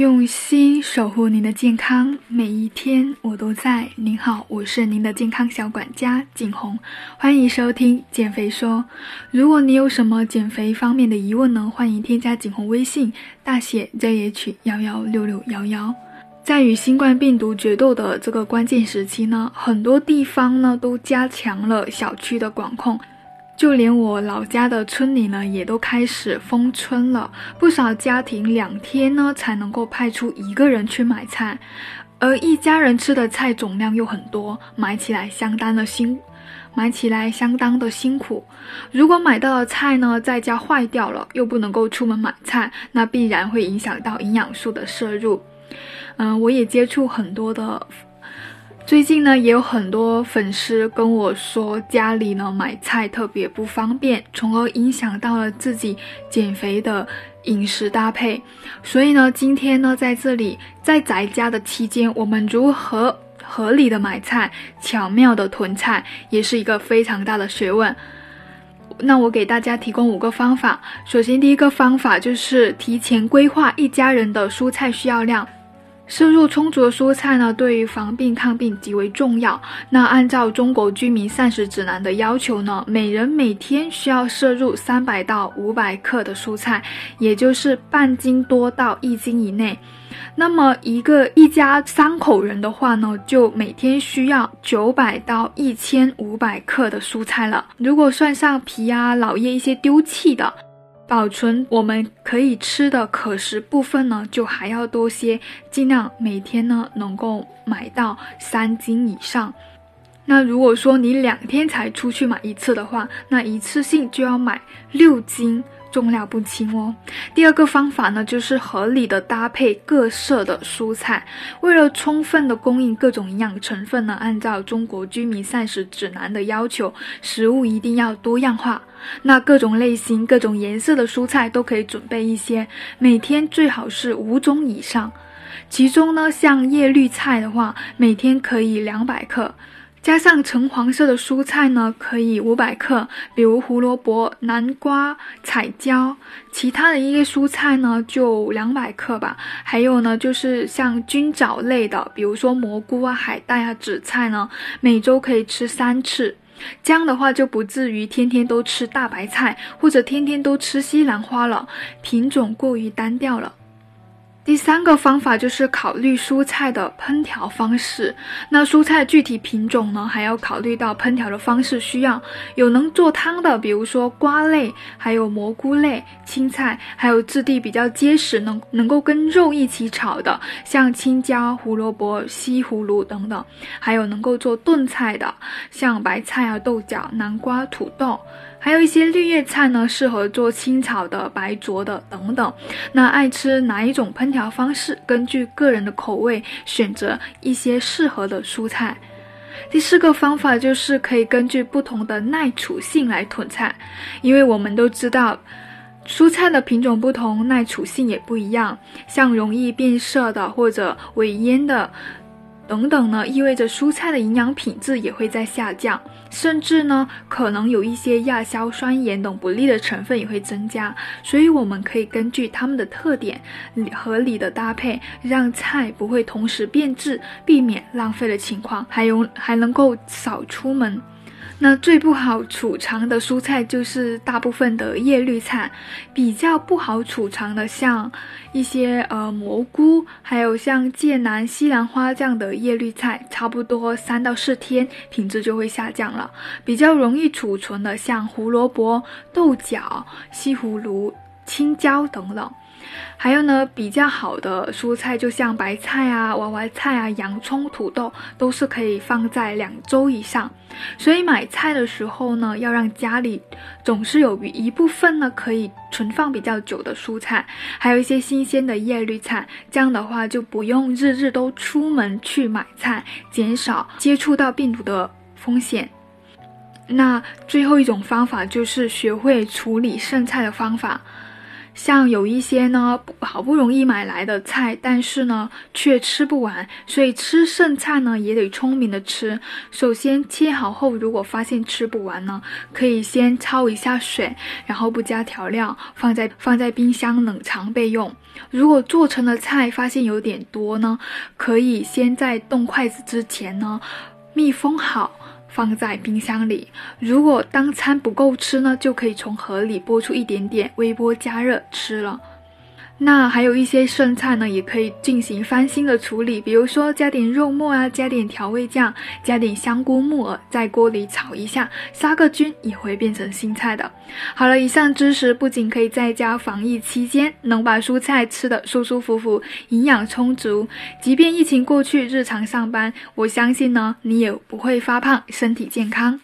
用心守护您的健康，每一天我都在。您好，我是您的健康小管家景红，欢迎收听减肥说。如果你有什么减肥方面的疑问呢，欢迎添加景红微信，大写 ZH 幺幺六六幺幺。在与新冠病毒决斗的这个关键时期呢，很多地方呢都加强了小区的管控。就连我老家的村里呢，也都开始封村了。不少家庭两天呢才能够派出一个人去买菜，而一家人吃的菜总量又很多，买起来相当的辛，买起来相当的辛苦。如果买到的菜呢在家坏掉了，又不能够出门买菜，那必然会影响到营养素的摄入。嗯，我也接触很多的。最近呢，也有很多粉丝跟我说，家里呢买菜特别不方便，从而影响到了自己减肥的饮食搭配。所以呢，今天呢，在这里在宅家的期间，我们如何合理的买菜，巧妙的囤菜，也是一个非常大的学问。那我给大家提供五个方法。首先，第一个方法就是提前规划一家人的蔬菜需要量。摄入充足的蔬菜呢，对于防病抗病极为重要。那按照中国居民膳食指南的要求呢，每人每天需要摄入三百到五百克的蔬菜，也就是半斤多到一斤以内。那么一个一家三口人的话呢，就每天需要九百到一千五百克的蔬菜了。如果算上皮啊、老叶一些丢弃的。保存我们可以吃的可食部分呢，就还要多些，尽量每天呢能够买到三斤以上。那如果说你两天才出去买一次的话，那一次性就要买六斤。重量不轻哦。第二个方法呢，就是合理的搭配各色的蔬菜。为了充分的供应各种营养成分呢，按照中国居民膳食指南的要求，食物一定要多样化。那各种类型、各种颜色的蔬菜都可以准备一些，每天最好是五种以上。其中呢，像叶绿菜的话，每天可以两百克。加上橙黄色的蔬菜呢，可以五百克，比如胡萝卜、南瓜、彩椒。其他的一些蔬菜呢，就两百克吧。还有呢，就是像菌藻类的，比如说蘑菇啊、海带啊、紫菜呢，每周可以吃三次。这样的话，就不至于天天都吃大白菜，或者天天都吃西兰花了，品种过于单调了。第三个方法就是考虑蔬菜的烹调方式。那蔬菜具体品种呢，还要考虑到烹调的方式需要。有能做汤的，比如说瓜类，还有蘑菇类、青菜，还有质地比较结实，能能够跟肉一起炒的，像青椒、胡萝卜、西葫芦等等。还有能够做炖菜的，像白菜啊、豆角、南瓜、土豆。还有一些绿叶菜呢，适合做清炒的、白灼的等等。那爱吃哪一种烹调方式？根据个人的口味选择一些适合的蔬菜。第四个方法就是可以根据不同的耐储性来囤菜，因为我们都知道，蔬菜的品种不同，耐储性也不一样。像容易变色的或者萎蔫的。等等呢，意味着蔬菜的营养品质也会在下降，甚至呢，可能有一些亚硝酸盐等不利的成分也会增加。所以，我们可以根据它们的特点，合理的搭配，让菜不会同时变质，避免浪费的情况，还有还能够少出门。那最不好储藏的蔬菜就是大部分的叶绿菜，比较不好储藏的像一些呃蘑菇，还有像芥蓝、西兰花这样的叶绿菜，差不多三到四天品质就会下降了。比较容易储存的像胡萝卜、豆角、西葫芦、青椒等等。还有呢，比较好的蔬菜，就像白菜啊、娃娃菜啊、洋葱、土豆，都是可以放在两周以上。所以买菜的时候呢，要让家里总是有一部分呢可以存放比较久的蔬菜，还有一些新鲜的叶绿菜。这样的话，就不用日日都出门去买菜，减少接触到病毒的风险。那最后一种方法就是学会处理剩菜的方法。像有一些呢，好不容易买来的菜，但是呢却吃不完，所以吃剩菜呢也得聪明的吃。首先切好后，如果发现吃不完呢，可以先焯一下水，然后不加调料，放在放在冰箱冷藏备用。如果做成了菜发现有点多呢，可以先在动筷子之前呢，密封好。放在冰箱里，如果当餐不够吃呢，就可以从盒里拨出一点点，微波加热吃了。那还有一些剩菜呢，也可以进行翻新的处理，比如说加点肉末啊，加点调味酱，加点香菇、木耳，在锅里炒一下，杀个菌，也会变成新菜的。好了，以上知识不仅可以在家防疫期间能把蔬菜吃得舒舒服服、营养充足，即便疫情过去，日常上班，我相信呢，你也不会发胖，身体健康。